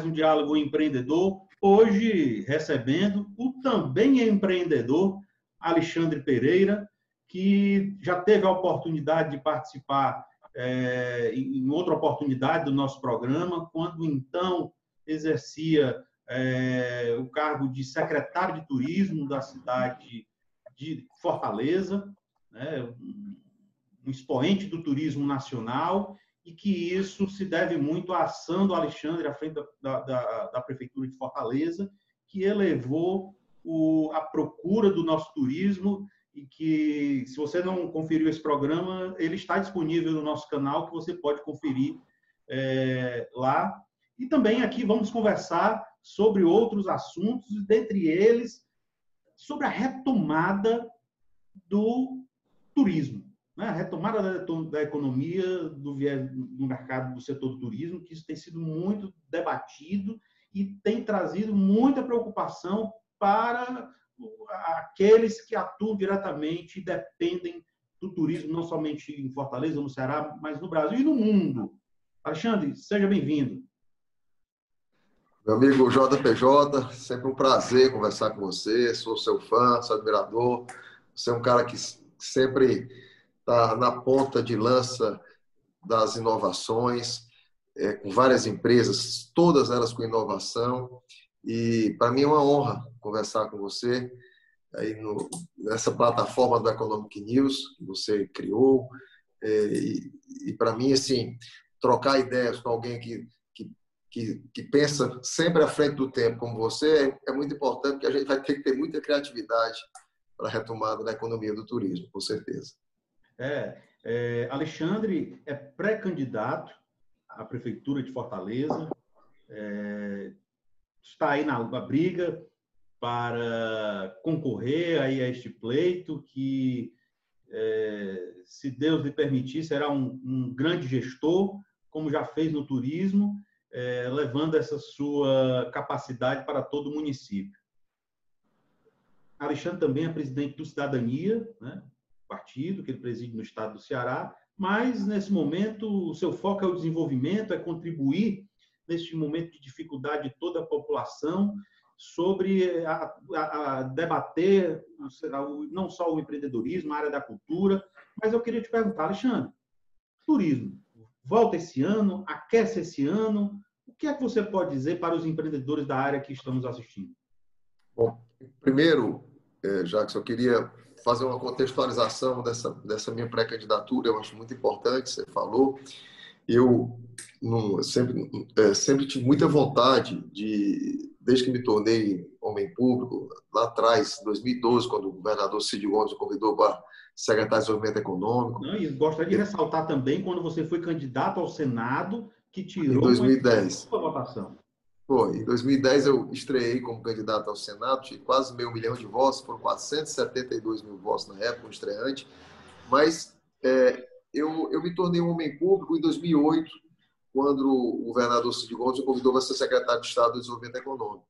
mais um Diálogo Empreendedor. Hoje, recebendo o também empreendedor Alexandre Pereira, que já teve a oportunidade de participar é, em outra oportunidade do nosso programa, quando então exercia é, o cargo de secretário de turismo da cidade de Fortaleza, né, um expoente do turismo nacional, e que isso se deve muito à ação do Alexandre à frente da, da, da Prefeitura de Fortaleza, que elevou o, a procura do nosso turismo e que, se você não conferiu esse programa, ele está disponível no nosso canal, que você pode conferir é, lá. E também aqui vamos conversar sobre outros assuntos, dentre eles, sobre a retomada do turismo, né? a retomada da, da economia do, do mercado do setor do turismo, que isso tem sido muito debatido e tem trazido muita preocupação para aqueles que atuam diretamente e dependem do turismo, não somente em Fortaleza, no Ceará, mas no Brasil e no mundo. Alexandre, seja bem-vindo. Meu amigo JPJ, sempre um prazer conversar com você. Sou seu fã, seu admirador. Você é um cara que sempre está na ponta de lança das inovações, é, com várias empresas, todas elas com inovação. E para mim é uma honra conversar com você aí no, nessa plataforma do Economic News que você criou. É, e, e para mim, assim, trocar ideias com alguém que que, que, pensa sempre à frente do tempo, como você, é, é muito importante, porque a gente vai ter que ter muita criatividade para a retomada da economia do turismo, com certeza. É, é Alexandre é pré-candidato à Prefeitura de Fortaleza, é, está aí na, na briga para concorrer aí a este pleito que, é, se Deus lhe permitir, será um, um grande gestor, como já fez no turismo, é, levando essa sua capacidade para todo o município. Alexandre também é presidente do Cidadania, né, partido que ele preside no estado do Ceará, mas nesse momento o seu foco é o desenvolvimento, é contribuir neste momento de dificuldade de toda a população sobre a, a, a debater não só o empreendedorismo, a área da cultura, mas eu queria te perguntar, Alexandre, turismo, volta esse ano, aquece esse ano. O que é que você pode dizer para os empreendedores da área que estamos assistindo? Bom, primeiro, é, Jacques, eu queria fazer uma contextualização dessa, dessa minha pré-candidatura, eu acho muito importante, você falou. Eu não, sempre, é, sempre tive muita vontade de, desde que me tornei homem público, lá atrás, 2012, quando o governador Cid Gomes me convidou para secretário de Desenvolvimento Econômico. Não, e gostaria de ressaltar também quando você foi candidato ao Senado, que tirou em 2010. a votação. Em 2010 eu estreiei como candidato ao Senado, tive quase meio milhão de votos, foram 472 mil votos na época, um estreante. Mas é, eu, eu me tornei um homem público em 2008, quando o governador Cid Gomes me convidou para ser secretário de Estado de Desenvolvimento Econômico.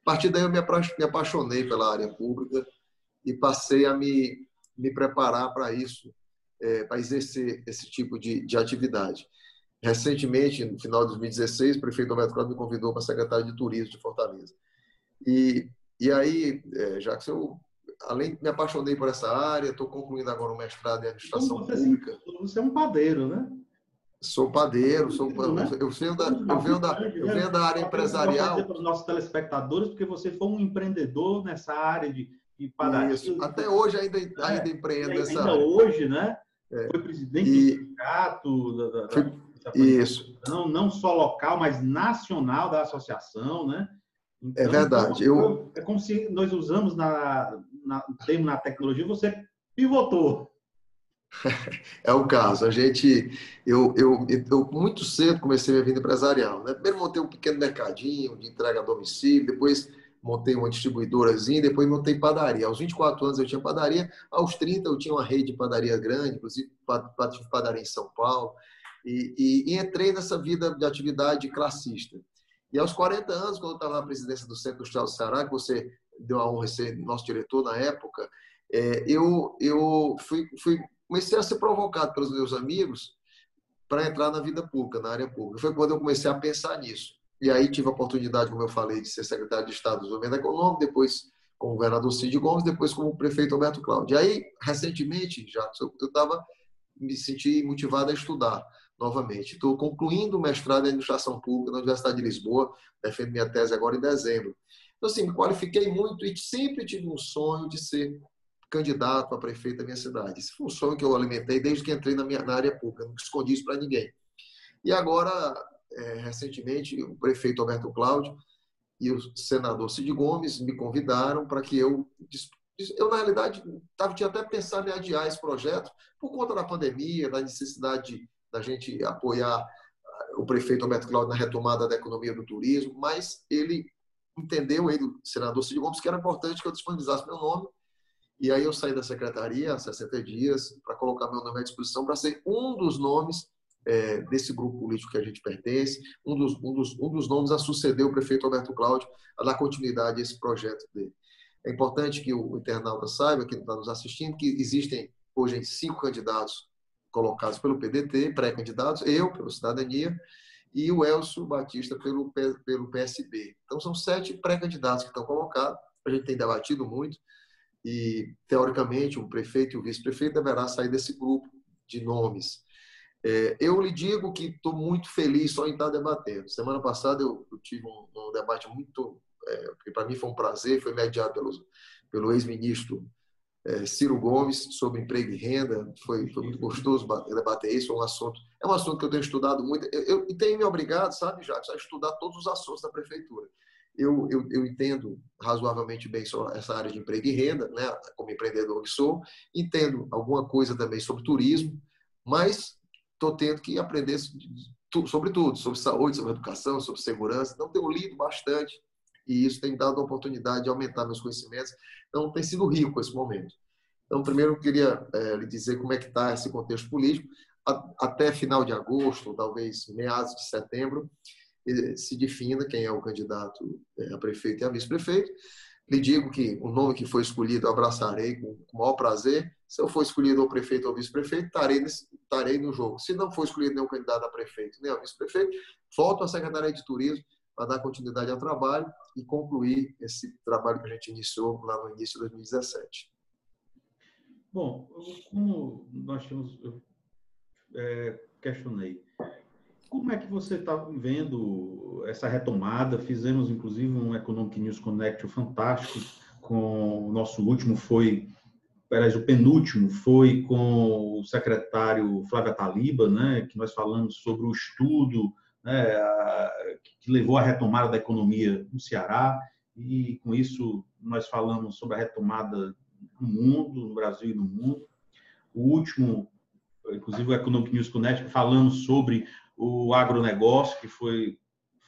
A partir daí eu me apaixonei pela área pública e passei a me me preparar para isso, é, para exercer esse tipo de, de atividade. Recentemente, no final de 2016, o prefeito Roberto Cláudio me convidou para secretário de Turismo de Fortaleza. E, e aí, é, já que eu, além de me apaixonei por essa área, estou concluindo agora um mestrado em administração você, pública. Você é um padeiro, né? Sou padeiro, sou, né? eu, venho da, eu, venho da, eu venho da área empresarial. Para os nossos telespectadores, porque você foi um empreendedor nessa área de e padaria. Isso. Até hoje ainda, é, ainda empreendo ainda essa. Ainda hoje, né? É. Foi presidente e... do sindicato, da, da, Foi... Isso. Não, não só local, mas nacional da associação, né? Então, é verdade. Eu... É como se nós usamos na, na termo na tecnologia, você pivotou. É o caso. A gente, eu, eu, eu muito cedo comecei minha vida empresarial. Né? Primeiro montei um pequeno mercadinho de entrega a domicílio, depois montei uma distribuidorazinha, depois montei padaria. Aos 24 anos eu tinha padaria, aos 30 eu tinha uma rede de padaria grande, inclusive padaria em São Paulo, e, e, e, entrei nessa vida de atividade classista. E aos 40 anos, quando eu estava na presidência do Centro Industrial do Ceará, que você deu a honra de ser nosso diretor na época, é, eu, eu fui, fui, comecei a ser provocado pelos meus amigos para entrar na vida pública, na área pública. Foi quando eu comecei a pensar nisso e aí tive a oportunidade, como eu falei, de ser secretário de Estado do Desenvolvimento Econômico, depois como governador Cid Gomes, depois como prefeito Alberto Cláudio. E aí, recentemente, já eu estava me senti motivado a estudar novamente. Estou concluindo o mestrado em administração pública na Universidade de Lisboa, defendo minha tese agora em dezembro. Então, assim, me qualifiquei muito e sempre tive um sonho de ser candidato a prefeito da minha cidade. Esse foi um sonho que eu alimentei desde que entrei na, minha, na área pública, não escondi isso para ninguém. E agora, é, recentemente, o prefeito Alberto Cláudio e o senador Cid Gomes me convidaram para que eu eu, na realidade, tava, tinha até pensado em adiar esse projeto por conta da pandemia, da necessidade da gente apoiar ah, o prefeito Alberto Cláudio na retomada da economia do turismo, mas ele entendeu, ele, o senador Cid Gomes, que era importante que eu disponibilizasse meu nome, e aí eu saí da secretaria há 60 dias para colocar meu nome à disposição para ser um dos nomes é, desse grupo político que a gente pertence, um dos, um, dos, um dos nomes a suceder o prefeito Alberto Cláudio, a dar continuidade a esse projeto dele. É importante que o internauta saiba, que está nos assistindo, que existem hoje cinco candidatos colocados pelo PDT, pré-candidatos, eu, pelo Cidadania, e o Elcio Batista pelo, pelo PSB. Então, são sete pré-candidatos que estão colocados, a gente tem debatido muito, e, teoricamente, o prefeito e o vice-prefeito deverá sair desse grupo de nomes. É, eu lhe digo que estou muito feliz só em estar debatendo. Semana passada eu, eu tive um, um, debate muito, é, que para mim foi um prazer, foi mediado pelo, pelo ex-ministro é, Ciro Gomes sobre emprego e renda. Foi, foi muito gostoso debater isso. É um assunto, é um assunto que eu tenho estudado muito. Eu, e tenho me obrigado, sabe, Jacques, a estudar todos os assuntos da prefeitura. Eu, eu, eu, entendo razoavelmente bem sobre essa área de emprego e renda, né, como empreendedor que sou, entendo alguma coisa também sobre turismo, mas estou tendo que aprender sobre tudo, sobre saúde, sobre educação, sobre segurança. Então, tenho lido bastante e isso tem dado a oportunidade de aumentar meus conhecimentos. Então, tem sido rico esse momento. Então, primeiro, eu queria é, lhe dizer como é que está esse contexto político. até final de agosto, talvez meados de setembro, se defina quem é o candidato é, a prefeito e a vice-prefeito. Lhe digo que o nome que foi escolhido abraçarei com, com o maior prazer. Se eu for escolhido o prefeito ou vice-prefeito, estarei, estarei no jogo. Se não for escolhido nenhum candidato a prefeito nem a vice-prefeito, volto à Secretaria de Turismo para dar continuidade ao trabalho e concluir esse trabalho que a gente iniciou lá no início de 2017. Bom, como nós tínhamos, eu, é, questionei, como é que você está vendo essa retomada? Fizemos, inclusive, um Economic News Connect fantástico, com o nosso último foi, aliás, o penúltimo foi com o secretário Flávio Taliba, né, que nós falamos sobre o estudo né, que levou à retomada da economia no Ceará, e com isso nós falamos sobre a retomada no mundo, no Brasil e no mundo. O último, inclusive o Economic News Connect, falamos sobre o agronegócio, que foi,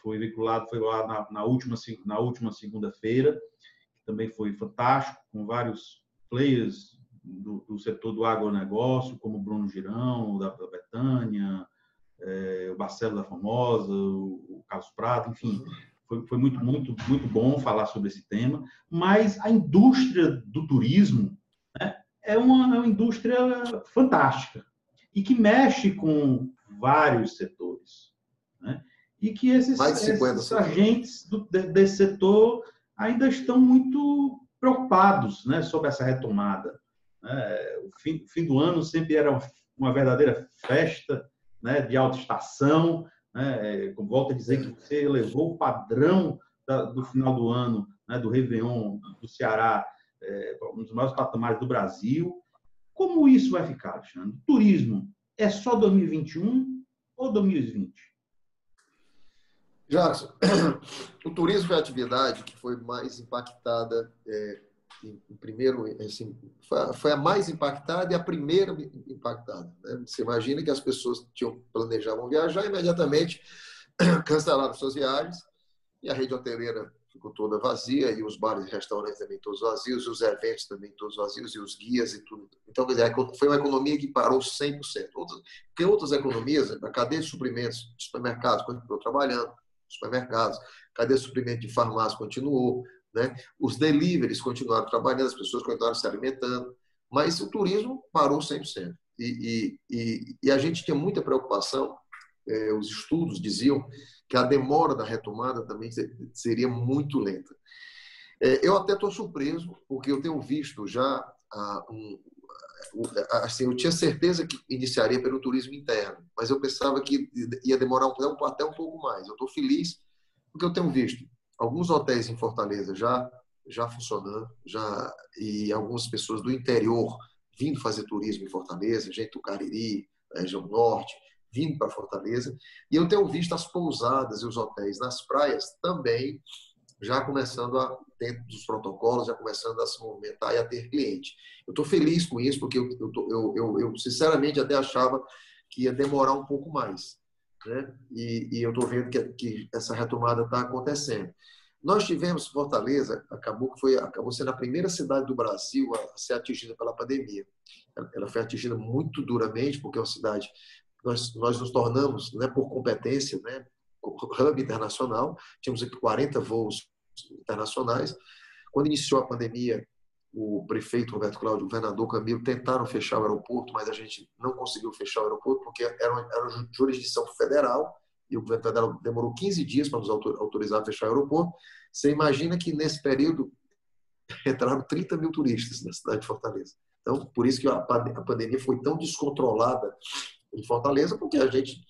foi vinculado, foi lá na, na última, na última segunda-feira, que também foi fantástico, com vários players do, do, setor do agronegócio, como o Bruno Girão, da, da Betânia, é, o Marcelo da Famosa, o, o Carlos Prado, enfim, foi, foi, muito, muito, muito bom falar sobre esse tema. Mas a indústria do turismo né, é, uma, é uma indústria fantástica e que mexe com vários setores. Né? E que esses, esses agentes do, desse setor ainda estão muito preocupados né, sobre essa retomada. Né? O fim, fim, do ano sempre era uma verdadeira festa né, de alta estação. Né? Volto a dizer que você elevou o padrão da, do final do ano, né, do Réveillon do Ceará, é, um dos maiores patamares do Brasil. Como isso vai ficar, Alexandre? Turismo é só 2021 ou 2020? Jackson, o turismo foi a atividade que foi mais impactada é, primeiro, assim, foi a, a, mais impactada e a primeira impactada. Né? Você imagina que as pessoas tinham planejavam viajar imediatamente cancelaram suas viagens e a rede hoteleira ficou toda vazia e os bares e restaurantes também todos vazios, e os eventos também todos vazios, e os guias e tudo. Então, quer dizer, foi uma economia que parou 100%. Outras, tem outras economias, a cadeia de suprimentos de supermercados continuou trabalhando, supermercados, cadeia de suprimentos de farmácia continuou, né? os deliveries continuaram trabalhando, as pessoas continuaram se alimentando, mas o turismo parou 100%. E, e, e, e a gente tinha muita preocupação é, os estudos diziam que a demora da retomada também seria muito lenta. É, eu até estou surpreso, porque eu tenho visto já um, assim, eu tinha certeza que iniciaria pelo turismo interno, mas eu pensava que ia demorar um, até um pouco mais. Eu estou feliz porque eu tenho visto alguns hotéis em Fortaleza já já funcionando, já e algumas pessoas do interior vindo fazer turismo em Fortaleza, gente do Cariri, região norte, vindo para Fortaleza. E eu tenho visto as pousadas e os hotéis nas praias também já começando a, dentro dos protocolos, já começando a se movimentar e a ter cliente. Eu estou feliz com isso, porque eu, eu, eu, eu, sinceramente até achava que ia demorar um pouco mais. Né? E, e eu estou vendo que, que essa retomada está acontecendo. Nós tivemos Fortaleza, acabou que foi acabou sendo a primeira cidade do Brasil a ser atingida pela pandemia. Ela foi atingida muito duramente porque é uma cidade nós nós nos tornamos, né, por competência, né, hub internacional. Tínhamos aqui 40 voos internacionais. Quando iniciou a pandemia, o prefeito Roberto Cláudio, o governador Camilo tentaram fechar o aeroporto, mas a gente não conseguiu fechar o aeroporto porque era uma, era uma jurisdição federal e o governo federal demorou 15 dias para nos autorizar a fechar o aeroporto. Você imagina que nesse período entraram 30 mil turistas na cidade de Fortaleza. Então, por isso que a pandemia foi tão descontrolada em Fortaleza, porque a gente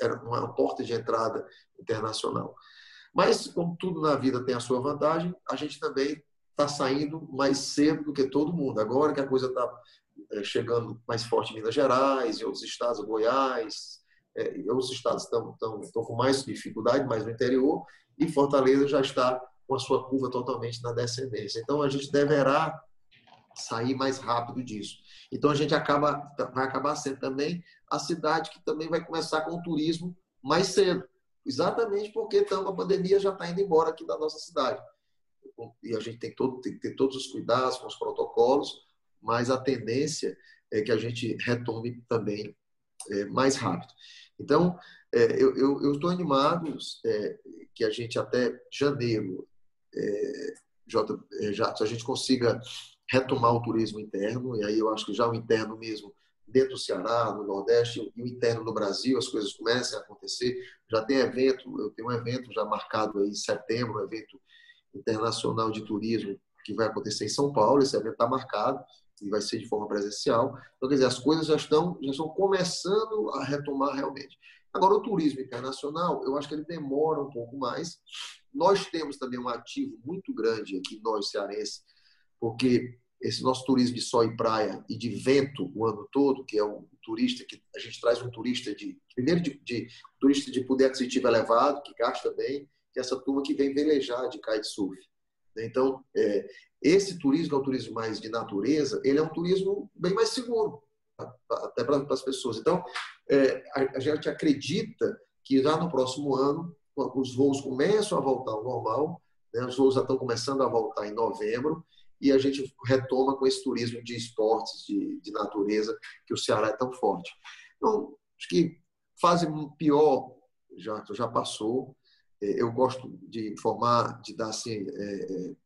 era uma porta de entrada internacional. Mas, como tudo na vida tem a sua vantagem, a gente também está saindo mais cedo do que todo mundo. Agora que a coisa está é, chegando mais forte em Minas Gerais, em outros estados, Goiás, é, outros estados estão, estão, estão com mais dificuldade, mais no interior, e Fortaleza já está com a sua curva totalmente na descendência. Então, a gente deverá sair mais rápido disso. Então, a gente acaba, vai acabar sendo também a cidade que também vai começar com o turismo mais cedo. Exatamente porque então, a pandemia já está indo embora aqui da nossa cidade. E a gente tem, todo, tem que ter todos os cuidados com os protocolos, mas a tendência é que a gente retome também é, mais rápido. Então, é, eu estou animado é, que a gente até janeiro, é, J, é, já, a gente consiga retomar o turismo interno, e aí eu acho que já o interno mesmo dentro do Ceará, no Nordeste e o interno no Brasil, as coisas começam a acontecer. Já tem evento, eu tenho um evento já marcado aí em setembro, um evento internacional de turismo que vai acontecer em São Paulo. Esse evento está marcado e vai ser de forma presencial. Então, quer dizer, as coisas já estão, já estão começando a retomar realmente. Agora, o turismo internacional, eu acho que ele demora um pouco mais. Nós temos também um ativo muito grande aqui, nós cearenses, porque esse nosso turismo de sol e praia e de vento o ano todo, que é um turista que a gente traz um turista de primeiro de, de turista de poder aquisitivo elevado, que gasta bem, que é essa turma que vem velejar de kitesurf. Então, é, esse turismo, é um turismo mais de natureza, ele é um turismo bem mais seguro, até para as pessoas. Então, é, a, a gente acredita que já no próximo ano os voos começam a voltar ao normal, né? os voos já estão começando a voltar em novembro, e a gente retoma com esse turismo de esportes, de, de natureza, que o Ceará é tão forte. Então, acho que fase pior já, já passou. É, eu gosto de informar, de dar assim, é, é,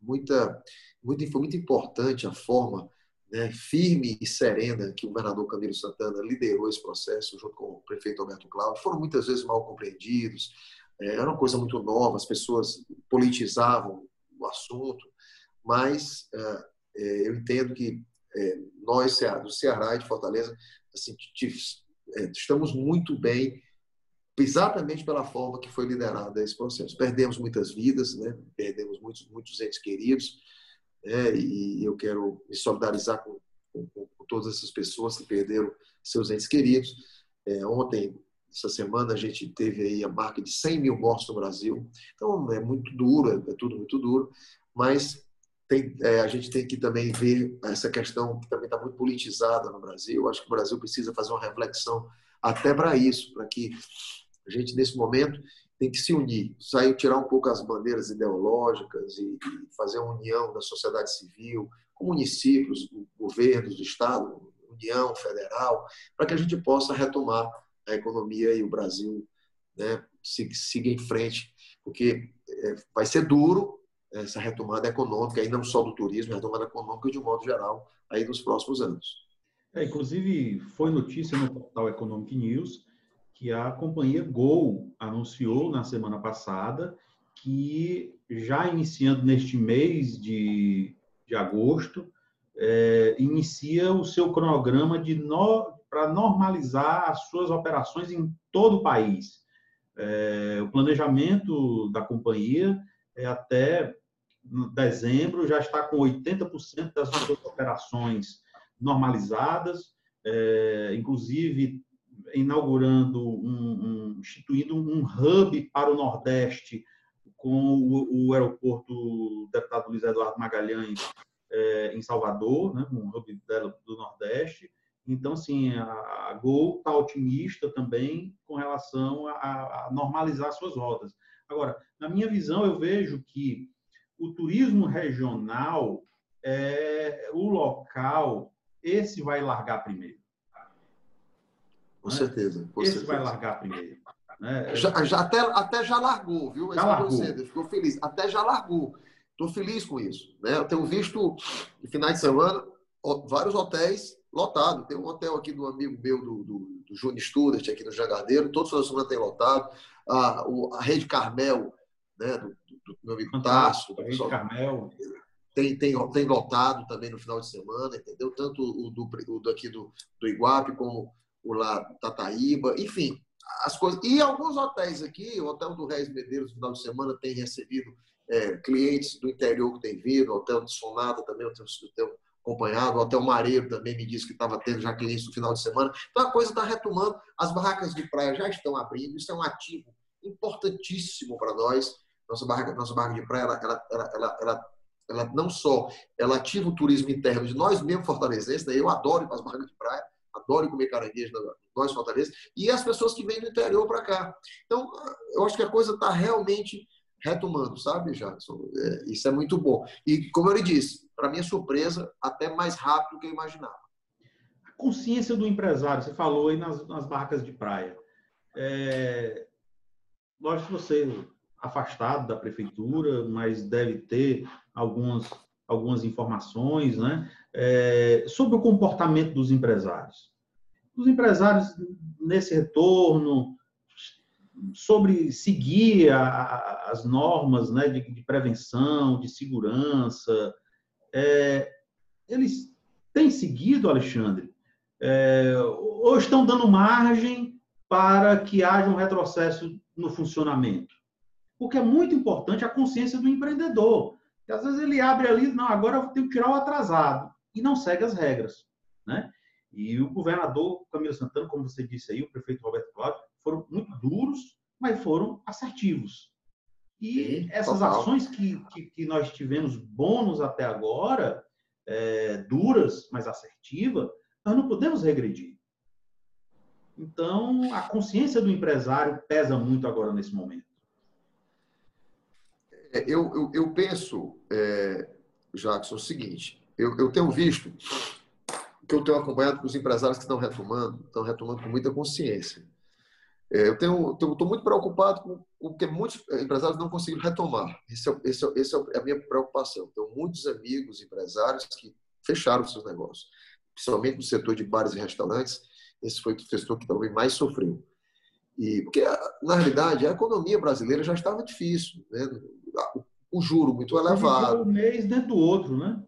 muita, muito, foi muito importante a forma né, firme e serena que o governador Camilo Santana liderou esse processo junto com o prefeito Alberto Cláudio. Foram muitas vezes mal compreendidos, era uma coisa muito nova, as pessoas politizavam o assunto mas é, é, eu entendo que é, nós, do Ceará e de Fortaleza, assim, estamos muito bem exatamente pela forma que foi liderado esse processo. Perdemos muitas vidas, né? perdemos muitos, muitos entes queridos, né? e eu quero me solidarizar com, com, com, todas essas pessoas que perderam seus entes queridos. É, ontem, essa semana, a gente teve aí a marca de 100 mil mortos no Brasil, então é muito duro, é, é tudo muito duro, mas tem, é, a gente tem que também ver essa questão que também está muito politizada no Brasil. Eu acho que o Brasil precisa fazer uma reflexão até para isso, para que a gente, nesse momento, tem que se unir, sair, tirar um pouco as bandeiras ideológicas e, e fazer uma união da sociedade civil, com municípios, governos do Estado, União Federal, para que a gente possa retomar a economia e o Brasil né, siga em frente, porque é, vai ser duro, essa retomada econômica, aí não só do turismo, retomada econômica de um modo geral, aí nos próximos anos. É, inclusive, foi notícia no portal Economic News que a companhia Gol anunciou na semana passada que já iniciando neste mês de, de agosto, é, inicia o seu cronograma de no, para normalizar as suas operações em todo o país. É, o planejamento da companhia é até dezembro já está com 80% das suas operações normalizadas, é, inclusive inaugurando um, um, instituindo um hub para o Nordeste com o, o aeroporto do deputado Luiz Eduardo Magalhães é, em Salvador, né, um hub do Nordeste. Então, assim, a, a Gol está otimista também com relação a, a normalizar suas rotas. Agora, na minha visão, eu vejo que o turismo regional é o local, esse vai largar primeiro. Com né? certeza. Com esse certeza. vai largar primeiro. Né? Já, já, até, até já largou, viu? Já largou. Ficou feliz. Até já largou. Estou feliz com isso. Né? Eu tenho visto, em finais de semana, vários hotéis lotados. Tem um hotel aqui do amigo meu, do, do, do Júnior Student, aqui no Jangadeiro. Todos os semana tem lotado. A, o, a Rede Carmel, né? do, do meu amigo Tasso. A Rede Carmel. Tem, tem, tem lotado também no final de semana, entendeu? Tanto o, do, o daqui do, do Iguape como o lá do Tataíba. Enfim, as coisas. E alguns hotéis aqui, o Hotel do Reis Medeiros, no final de semana, tem recebido é, clientes do interior que tem vindo, o Hotel de Sonata também, eu tenho, acompanhado, o Hotel Mareiro também me disse que estava tendo já clientes no final de semana. Então a coisa está retomando, as barracas de praia já estão abrindo, isso é um ativo importantíssimo para nós. Nossa barraca, nossa barraca de praia, ela, ela, ela, ela, ela, não só ela ativa o turismo interno de nós mesmos fortalezenses, né? eu adoro as barracas de praia, adoro comer caranguejo nós Fortaleza, e as pessoas que vêm do interior para cá. Então, eu acho que a coisa está realmente retomando, sabe, Jackson? É, isso é muito bom. E, como eu lhe disse, para minha surpresa, até mais rápido do que eu imaginava. A consciência do empresário, você falou aí nas, nas barracas de praia. É, lógico que você afastado da prefeitura, mas deve ter algumas, algumas informações né, é, sobre o comportamento dos empresários os empresários nesse retorno, sobre seguir a, as normas né, de, de, prevenção, de segurança. É, eles têm seguido, Alexandre, é, ou estão dando margem para que haja um retrocesso no funcionamento? Porque é muito importante a consciência do empreendedor. Que às vezes ele abre ali, não, agora eu tenho que tirar o atrasado, e não segue as regras. Né? E o governador Camilo Santana, como você disse aí, o prefeito Roberto Cláudio, foram muito duros, mas foram assertivos. E Sim, essas total. ações que, que, que, nós tivemos bônus até agora, é, duras, mas assertivas, nós não podemos regredir. Então, a consciência do empresário pesa muito agora nesse momento. É, eu, eu, eu penso, é, Jackson, o seguinte: eu, eu tenho visto que eu tenho acompanhado com os empresários que estão retomando, estão retomando com muita consciência. É, eu tenho, estou muito preocupado com o que muitos empresários não conseguiram retomar. Esse é, esse, é, esse é a minha preocupação. Tenho muitos amigos empresários que fecharam seus negócios, principalmente no setor de bares e restaurantes. Esse foi o setor que também mais sofreu. E porque na realidade a economia brasileira já estava difícil, né? o juro muito elevado. Um mês dentro do outro, né?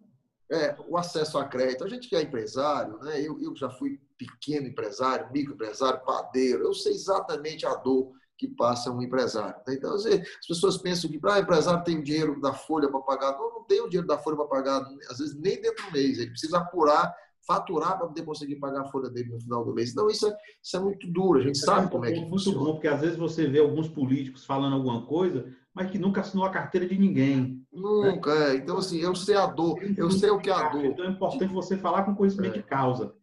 É, o acesso a crédito. A gente que é empresário, né? eu, eu já fui pequeno empresário, microempresário, padeiro, eu sei exatamente a dor que passa um empresário. Né? Então, as pessoas pensam que ah, empresário tem o dinheiro da folha para pagar. Não, não tem o dinheiro da folha para pagar, às vezes nem dentro do mês. Ele precisa apurar, faturar para poder conseguir pagar a folha dele no final do mês. Então, isso é, isso é muito duro. A gente sabe como é que muito funciona. Bom, porque às vezes você vê alguns políticos falando alguma coisa, mas que nunca assinou a carteira de ninguém. Nunca, né? é. Então, assim, eu sei a dor, eu sei o que é a dor. Então é importante você falar com conhecimento é. de causa.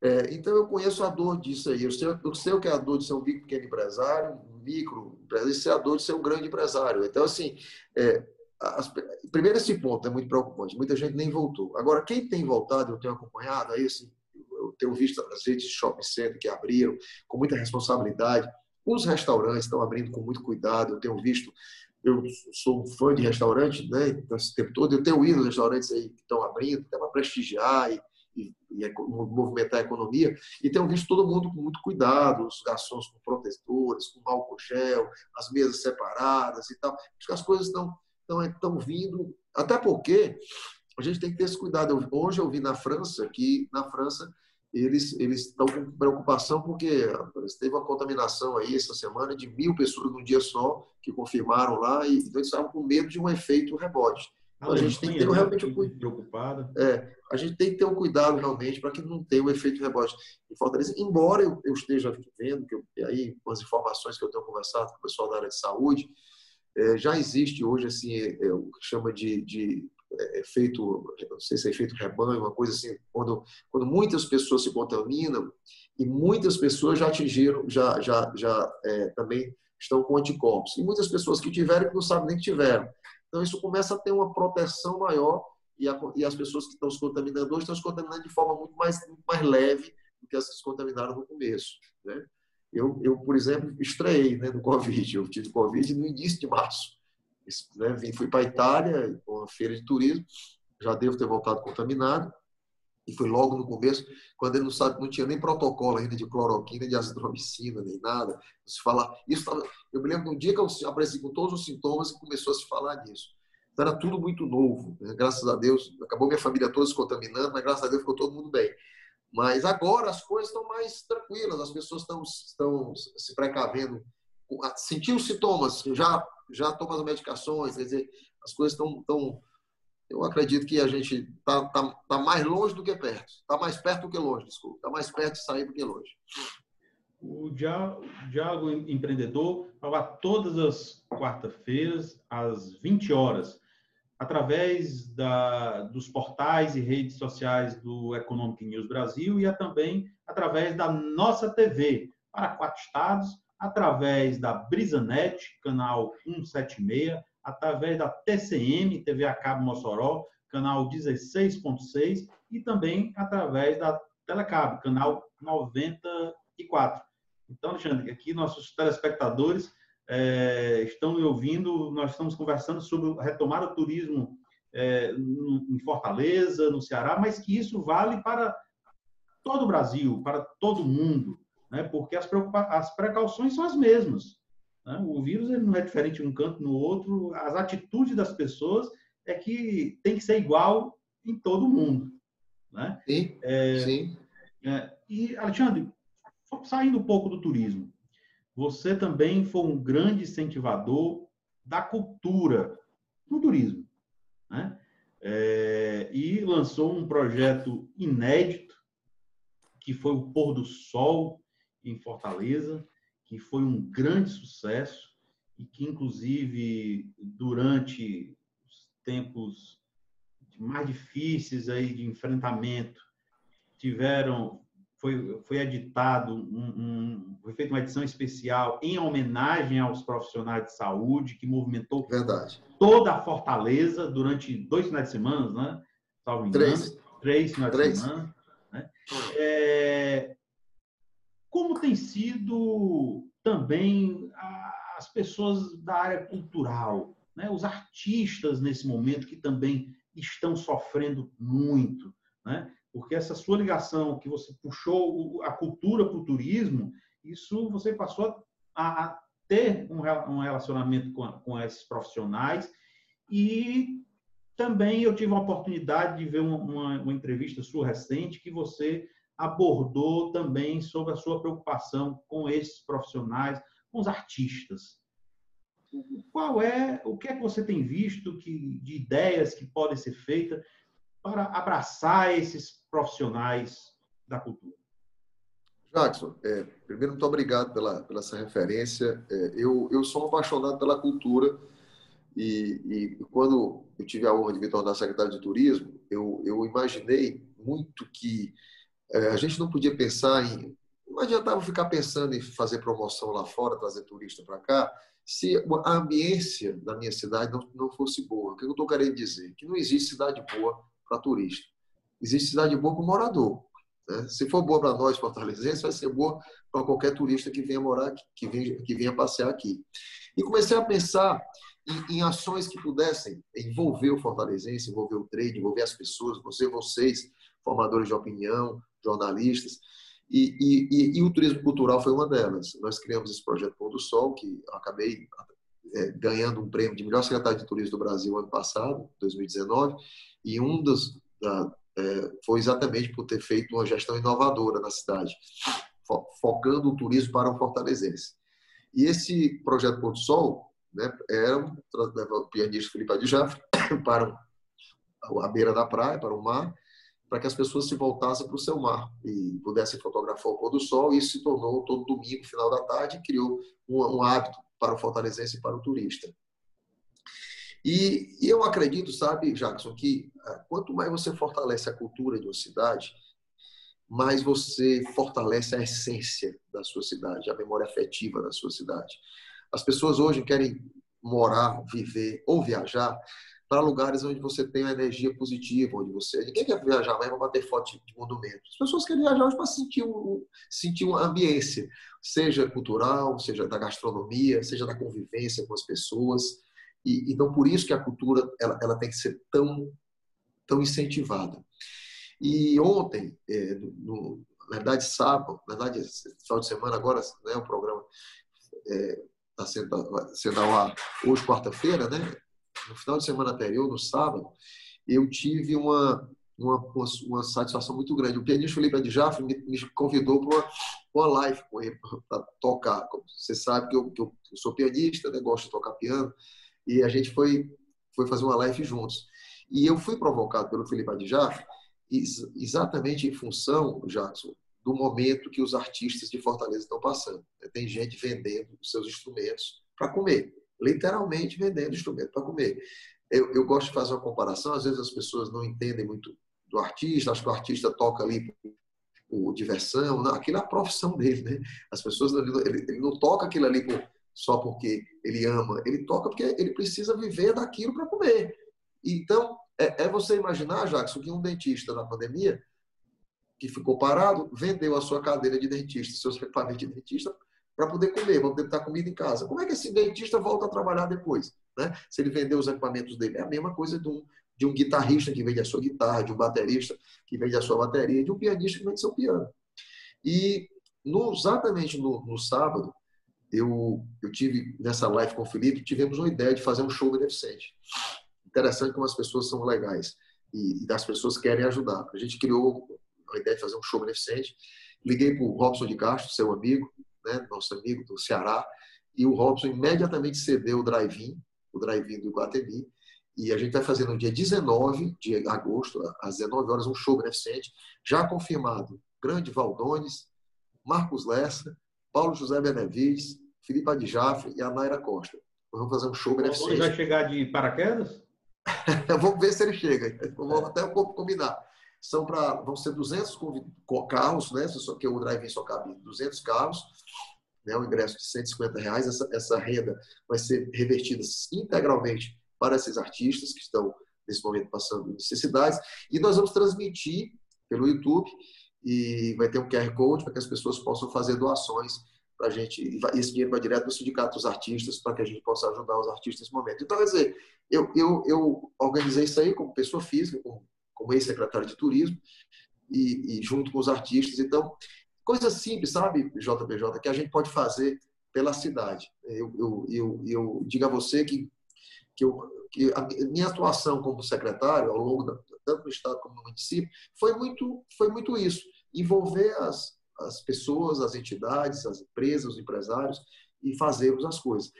É, então, eu conheço a dor disso aí. Eu sei, eu sei o que é a dor de ser um pequeno empresário, um micro empresário, e sei a dor de ser um grande empresário. Então, assim, é, as, primeiro, esse ponto é muito preocupante. Muita gente nem voltou. Agora, quem tem voltado, eu tenho acompanhado, aí, assim, eu tenho visto as redes de shopping center que abriram com muita responsabilidade. Os restaurantes estão abrindo com muito cuidado. Eu tenho visto eu sou um fã de restaurante, né? Então, esse tempo todo, eu tenho ido nos restaurantes aí que estão abrindo, para prestigiar e, e, e movimentar a economia, e tenho visto todo mundo com muito cuidado, os garçons com protetores, com álcool gel, as mesas separadas e tal. Acho que as coisas estão estão estão vindo, até porque a gente tem que ter esse cuidado. Hoje eu vi na França que na França eles eles estão com preocupação porque teve uma contaminação aí essa semana de mil pessoas num dia só que confirmaram lá e então eles estavam com medo de um efeito rebote. Então, a gente tem que ter realmente um preocupado. É, a gente tem que ter um cuidado realmente para que não tenha um efeito rebote em Fortaleza. Embora eu, eu esteja vendo que eu, aí com as informações que eu tenho conversado com o pessoal da área de saúde, é, já existe hoje assim é, é o que chama de, de é, efeito, não sei se é efeito rebanho, uma coisa assim, quando, quando muitas pessoas se contaminam e muitas pessoas já atingiram, já, já, já é, também estão com anticorpos. E muitas pessoas que tiveram que não sabem nem que tiveram. Então, isso começa a ter uma proteção maior e, a, e as pessoas que estão se contaminando hoje estão se contaminando de forma muito mais, mais leve do que as que se contaminaram no começo. Né? Eu, eu, por exemplo, estreiei né, no Covid. Eu tive Covid no início de março. Né? Fui para a Itália, uma feira de turismo, já devo ter voltado contaminado. E foi logo no começo, quando ele não, sabe, não tinha nem protocolo ainda de cloroquina, de azitromicina, nem nada. Se falar, isso tava, eu me lembro de um dia que eu apareci com todos os sintomas e começou a se falar nisso. Então era tudo muito novo. Né? Graças a Deus, acabou minha família toda se contaminando, mas graças a Deus ficou todo mundo bem. Mas agora as coisas estão mais tranquilas, as pessoas estão, estão se precavendo. Sentiu sintomas, já, já toma as medicações, quer dizer, as coisas estão, estão eu acredito que a gente está tá, tá mais longe do que perto. Está mais perto do que longe, desculpa. Está mais perto de sair do que longe. O Diálogo Empreendedor vai todas as quarta-feiras, às 20 horas, através da, dos portais e redes sociais do Economic News Brasil e também através da nossa TV, para quatro estados, através da Brisanet, canal 176, através da TCM, TV a cabo Mossoró, canal 16.6 e também através da Telecab, canal 94. Então, Alexandre, aqui nossos telespectadores é, estão me ouvindo, nós estamos conversando sobre retomar o turismo é, em Fortaleza, no Ceará, mas que isso vale para todo o Brasil, para todo mundo, né? porque as, as precauções são as mesmas. Né? O vírus ele não é diferente um canto no outro. As atitudes das pessoas é que tem que ser igual em todo mundo. Né? Sim, é, sim. É, e, Alexandre, saindo um pouco do turismo, você também foi um grande incentivador da cultura no turismo. Né? É, e lançou um projeto inédito, que foi o Pôr do Sol em Fortaleza, que foi um grande sucesso e que, inclusive, durante os tempos mais difíceis aí de enfrentamento, tiveram foi, foi editado um, um, foi feita uma edição especial em homenagem aos profissionais de saúde que movimentou Verdade. toda a Fortaleza durante dois finais de semana, né? Salvo engano, três, três finais três. de semana. Né? É, como tem sido também as pessoas da área cultural, né? os artistas nesse momento que também estão sofrendo muito, né? Porque essa sua ligação que você puxou a cultura para o turismo, isso você passou a, ter um relacionamento com, com esses profissionais e também eu tive a oportunidade de ver uma, uma, entrevista sua recente que você abordou também sobre a sua preocupação com esses profissionais, com os artistas. Qual é, o que é que você tem visto que, de ideias que podem ser feitas para abraçar esses profissionais da cultura? Jackson, é, primeiro, muito obrigado pela, pela essa referência. É, eu, eu sou um apaixonado pela cultura e, e, quando eu tive a honra de me tornar secretário de turismo, eu, eu imaginei muito que é, a gente não podia pensar em. Não adiantava ficar pensando em fazer promoção lá fora, trazer turista para cá, se a ambiência da minha cidade não, não fosse boa. O que eu estou querendo dizer? Que não existe cidade boa para turista. Existe cidade boa para morador. Né? Se for boa para nós, fortalezenses, vai ser boa para qualquer turista que venha morar que venha, que venha passear aqui. E comecei a pensar em, em, ações que pudessem envolver o fortalezense, envolver o trade, envolver as pessoas, você, vocês, formadores de opinião, jornalistas. E, e, e, o turismo cultural foi uma delas. Nós criamos esse projeto Pôr do Sol, que acabei é, ganhando um prêmio de melhor secretário de turismo do Brasil ano passado, 2019, e um dos da, é, foi exatamente por ter feito uma gestão inovadora na cidade, fo focando o turismo para o fortalezense. E esse projeto Pôr do Sol né, era o pianista Felipe Adjaf para a beira da praia, para o mar, para que as pessoas se voltassem para o seu mar e pudessem fotografar o pôr do sol. E isso se tornou todo domingo, final da tarde, e criou um, um hábito para o fortalezense e para o turista. E, e, eu acredito, sabe, Jackson, que ah, quanto mais você fortalece a cultura de uma cidade, mais você fortalece a essência da sua cidade, a memória afetiva da sua cidade. As pessoas hoje querem morar, viver ou viajar para lugares onde você tem uma energia positiva, onde você. Ninguém quer viajar mais para bater foto de monumento. As pessoas querem viajar hoje para sentir, um, sentir uma ambiência, seja cultural, seja da gastronomia, seja da convivência com as pessoas. E, então, por isso que a cultura ela, ela tem que ser tão, tão incentivada. E ontem, é, no, na verdade, sábado, na verdade, final de semana, agora, né, o programa está é, tá sendo, sendo ao ar hoje, quarta-feira, né? no final de semana anterior, no sábado, eu tive uma, uma, uma satisfação muito grande. O pianista Felipe Adjaf me, me convidou para uma, uma live com ele, para tocar. Você sabe que eu, que eu sou pianista, né? gosto de tocar piano, e a gente foi, foi fazer uma live juntos. E eu fui provocado pelo Felipe Adjaf exatamente em função, Jackson, do momento que os artistas de Fortaleza estão passando. Tem gente vendendo os seus instrumentos para comer literalmente vendendo instrumento para comer. Eu, eu, gosto de fazer uma comparação, às vezes as pessoas não entendem muito do artista, acho que o artista toca ali por diversão, não, aquilo é a profissão dele, né? As pessoas, ele, ele não toca aquilo ali por, só porque ele ama, ele toca porque ele precisa viver daquilo para comer. Então, é, é, você imaginar, Jackson, que um dentista na pandemia, que ficou parado, vendeu a sua cadeira de dentista, seus equipamentos de dentista, para poder comer, para poder ter comida em casa. Como é que esse dentista volta a trabalhar depois? Né? Se ele vender os equipamentos dele. É a mesma coisa de um, de um guitarrista que vende a sua guitarra, de um baterista que vende a sua bateria, de um pianista que vende seu piano. E no, exatamente no, no sábado, eu, eu tive nessa live com o Felipe, tivemos uma ideia de fazer um show beneficente. Interessante como as pessoas são legais e, e as pessoas querem ajudar. A gente criou a ideia de fazer um show beneficente. Liguei para o Robson de Castro, seu amigo, né, nosso amigo do Ceará, e o Robson imediatamente cedeu o drive-in, o drive-in do Guatemi, e a gente vai fazer no dia 19 de agosto, às 19 horas, um show beneficente, já confirmado, Grande Valdones, Marcos Lessa, Paulo José Benevides, Felipe Adjafre e a Naira Costa. Nós vamos fazer um show beneficente. Você vai chegar de paraquedas? Vamos ver se ele chega. Vamos até um pouco combinar. São para, vão ser 200 carros, né? Que o drive-in só cabe 200 carros né, um ingresso de 150 reais, essa, essa renda vai ser revertida integralmente para esses artistas que estão nesse momento passando necessidades e nós vamos transmitir pelo YouTube e vai ter um QR Code para que as pessoas possam fazer doações para gente e esse dinheiro vai direto para o sindicato dos artistas para que a gente possa ajudar os artistas nesse momento. Então, quer dizer, eu, eu, eu organizei isso aí como pessoa física, como, como ex-secretário de turismo e, e junto com os artistas. Então, Coisas simples, sabe, JPJ, que a gente pode fazer pela cidade. Eu, eu, eu, eu digo a você que, que, eu, que a minha atuação como secretário, ao longo da, tanto no Estado como no município, foi muito, foi muito isso. Envolver as, as pessoas, as entidades, as empresas, os empresários e fazermos as coisas.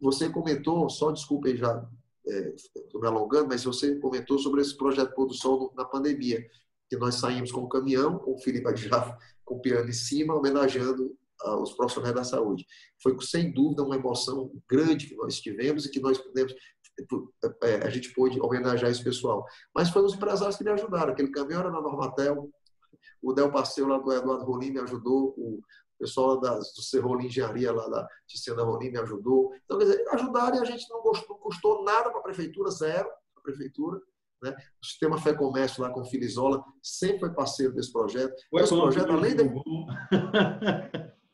Você comentou, só desculpa aí já, estou é, me alongando, mas você comentou sobre esse projeto do Sol na pandemia, que nós saímos com o caminhão, com o Felipe Adjaf com o piano em cima, homenageando ah, os profissionais da saúde. Foi, sem dúvida, uma emoção grande que nós tivemos e que nós pudemos, é, a gente pôde homenagear esse pessoal. Mas foram os empresários que me ajudaram. Aquele caminhão era na Normatel, o Del Passeio lá do Eduardo Rolim me ajudou, o pessoal da, do Serrolim Engenharia lá da Ticena Rolim me ajudou. Então, quer dizer, ajudaram e a gente não, gostou, não custou nada para a prefeitura, zero para a prefeitura. Né? O sistema Fé Comércio lá com o Filizola sempre foi parceiro desse projeto. O Esse projeto, além de.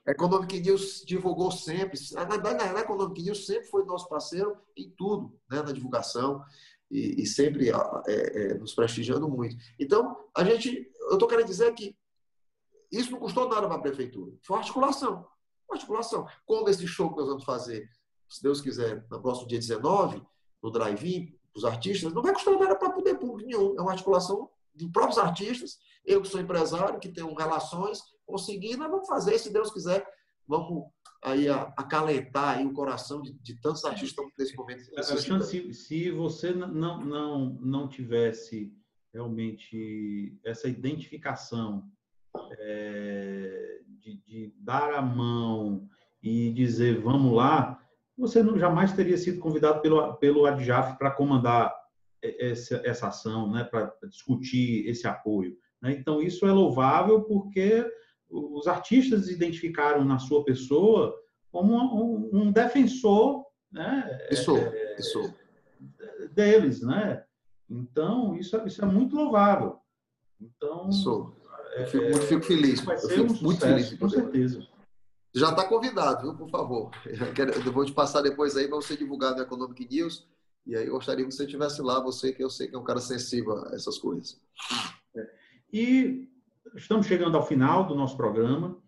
A Economic News divulgou sempre, na, na, na Economic News sempre foi nosso parceiro em tudo, né? na divulgação, e, e sempre é, é, nos prestigiando muito. Então, a gente eu estou querendo dizer que isso não custou nada para a prefeitura. Foi articulação. Articulação. Como esse show que nós vamos fazer, se Deus quiser, no próximo dia 19, no drive-in, os artistas, não vai custar nada para poder público nenhum. É uma articulação de próprios artistas. Eu que sou empresário, que tenho relações, conseguir, nós vamos fazer, se Deus quiser, vamos aí acalentar aí o coração de, de tantos artistas que nesse momento. Alexandre, se, se você não, não, não tivesse realmente essa identificação é, de, de, dar a mão e dizer vamos lá, você não, jamais teria sido convidado pelo, pelo ADJAF para comandar essa, essa ação, né, para discutir esse apoio. Né? Então, isso é louvável porque os artistas identificaram na sua pessoa como um, um defensor né, isso, é, isso. deles. Né? Então, isso, isso é muito louvável. Então, isso. Eu fico, muito, fico feliz. Vai ser um muito feliz. Com certeza. Já está convidado, viu? Por favor. Eu vou te passar depois aí para você divulgar no Economic News. E aí eu gostaria que você estivesse lá, você que eu sei que é um cara sensível a essas coisas. É. E estamos chegando ao final do nosso programa.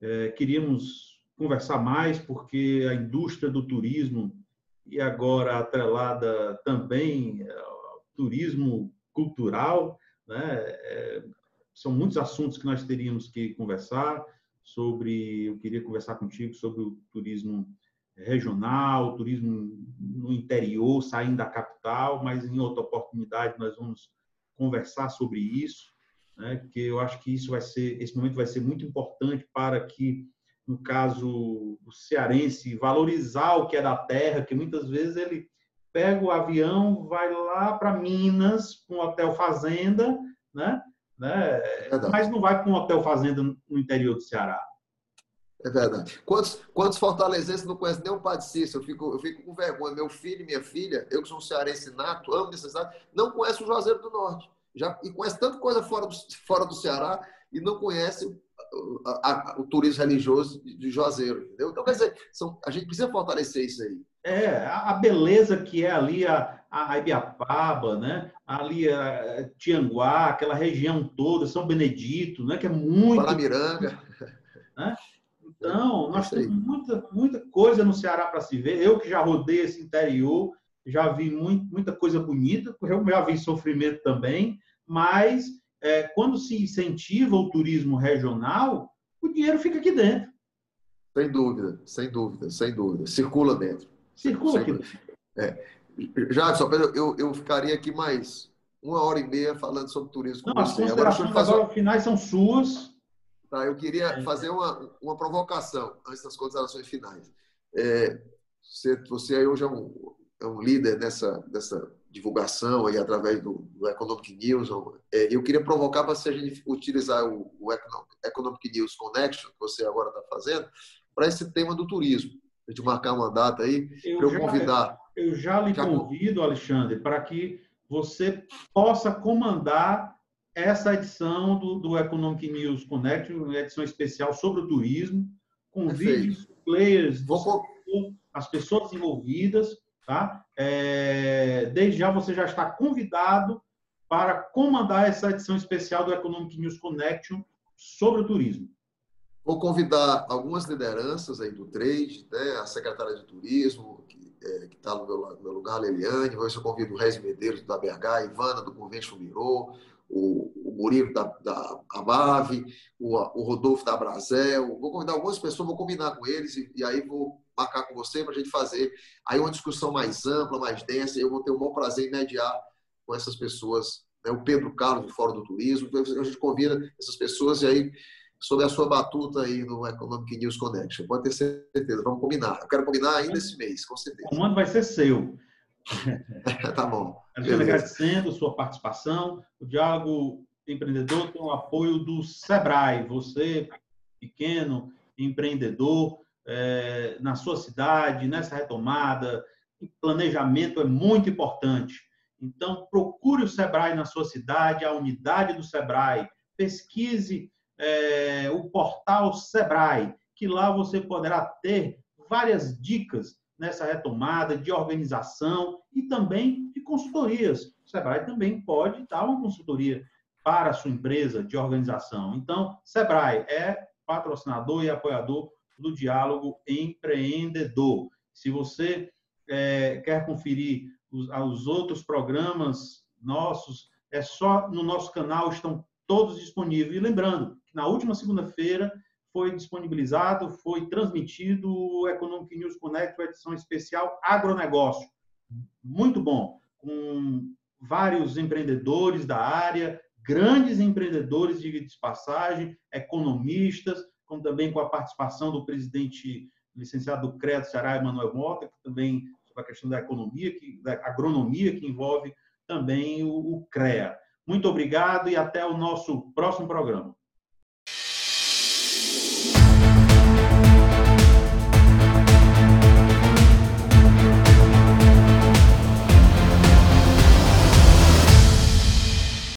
É, queríamos conversar mais porque a indústria do turismo e agora atrelada também ao turismo cultural, né, é, são muitos assuntos que nós teríamos que conversar sobre, eu queria conversar contigo sobre o turismo regional, turismo no interior, saindo da capital, mas em outra oportunidade nós vamos conversar sobre isso, né? Porque eu acho que isso vai ser, esse momento vai ser muito importante para que, no caso do cearense, valorizar o que é da terra, que muitas vezes ele pega o avião, vai lá para Minas, para um hotel fazenda, né? né? É Mas não vai para um hotel fazenda no interior do Ceará. É verdade. Quantos, quantos fortalezenses não conhecem nem o Padre Cícero? Eu fico, eu fico com vergonha. Meu filho e minha filha, eu que sou um cearense nato, amo necessidade, não conhece o Juazeiro do Norte. Já, e conhece tanta coisa fora do, fora do Ceará e não conhece a, a, o turismo religioso de Juazeiro. Entendeu? Então, quer dizer, são, a gente precisa fortalecer isso aí. É, a beleza que é ali a, a Ibiapaba, né? ali a Tianguá, aquela região toda, São Benedito, né? que é muito. Palamiranga. Né? Então, nós temos muita, muita coisa no Ceará para se ver. Eu que já rodei esse interior, já vi muito, muita coisa bonita, eu já vi sofrimento também, mas é, quando se incentiva o turismo regional, o dinheiro fica aqui dentro. Sem dúvida, sem dúvida, sem dúvida. Circula dentro. Circula aqui dentro. É. Já, só eu, eu ficaria aqui mais uma hora e meia falando sobre turismo com Não, você. As considerações agora, agora finais são suas. Tá, eu queria é. fazer uma, uma provocação antes das considerações finais. É, você, você aí hoje é um, é um líder dessa, dessa divulgação aí através do, do Economic News. É, eu queria provocar para se a gente utilizar o, o Economic News Connection, que você agora está fazendo, para esse tema do turismo. A gente marcar uma data aí, para eu, eu convidar. Eu já lhe já convido, Alexandre, para que você possa comandar essa edição do, do Economic News Connect, uma edição especial sobre o turismo, com vídeos, players, Vou... as pessoas envolvidas, tá? É, desde já você já está convidado para comandar essa edição especial do Economic News Connection sobre o turismo. Vou convidar algumas lideranças aí do trade, né? a secretária de turismo, que é, está no, no meu, lugar, Leliane, vou ver se eu convido o Reis Medeiros da BH, a Ivana do Convênio Mirô, o, o Murilo da, da Amave, o, o Rodolfo da Brasel. Vou convidar algumas pessoas, vou combinar com eles e, e aí vou marcar com você para a gente fazer aí uma discussão mais ampla, mais densa. Eu vou ter o maior prazer em mediar com essas pessoas. Né? O Pedro Carlos, do Fórum do Turismo. A gente convida essas pessoas e aí sobre a sua batuta aí no Economic News Connection. Pode ter certeza, vamos combinar. Eu quero combinar ainda esse mês, com certeza. O comando vai ser seu. tá bom. Alexandre, agradecendo sua participação. O Diálogo Empreendedor tem o apoio do Sebrae. Você, pequeno empreendedor, é, na sua cidade, nessa retomada, planejamento é muito importante. Então, procure o Sebrae na sua cidade, a unidade do Sebrae. Pesquise é, o portal Sebrae, que lá você poderá ter várias dicas nessa retomada de organização e também de consultorias. O Sebrae também pode dar uma consultoria para a sua empresa de organização. Então, Sebrae é patrocinador e apoiador do Diálogo Empreendedor. Se você é, quer conferir os, os outros programas nossos, é só no nosso canal, estão todos disponíveis. E lembrando que na última segunda-feira foi disponibilizado, foi transmitido o Economic News Connect, edição especial agronegócio. Muito bom, com vários empreendedores da área, grandes empreendedores, de passagem, economistas, como também com a participação do presidente licenciado do CREA Ceará, Emanuel Mota, que também sobre a questão da economia, que, da agronomia, que envolve também o, o CREA. Muito obrigado e até o nosso próximo programa.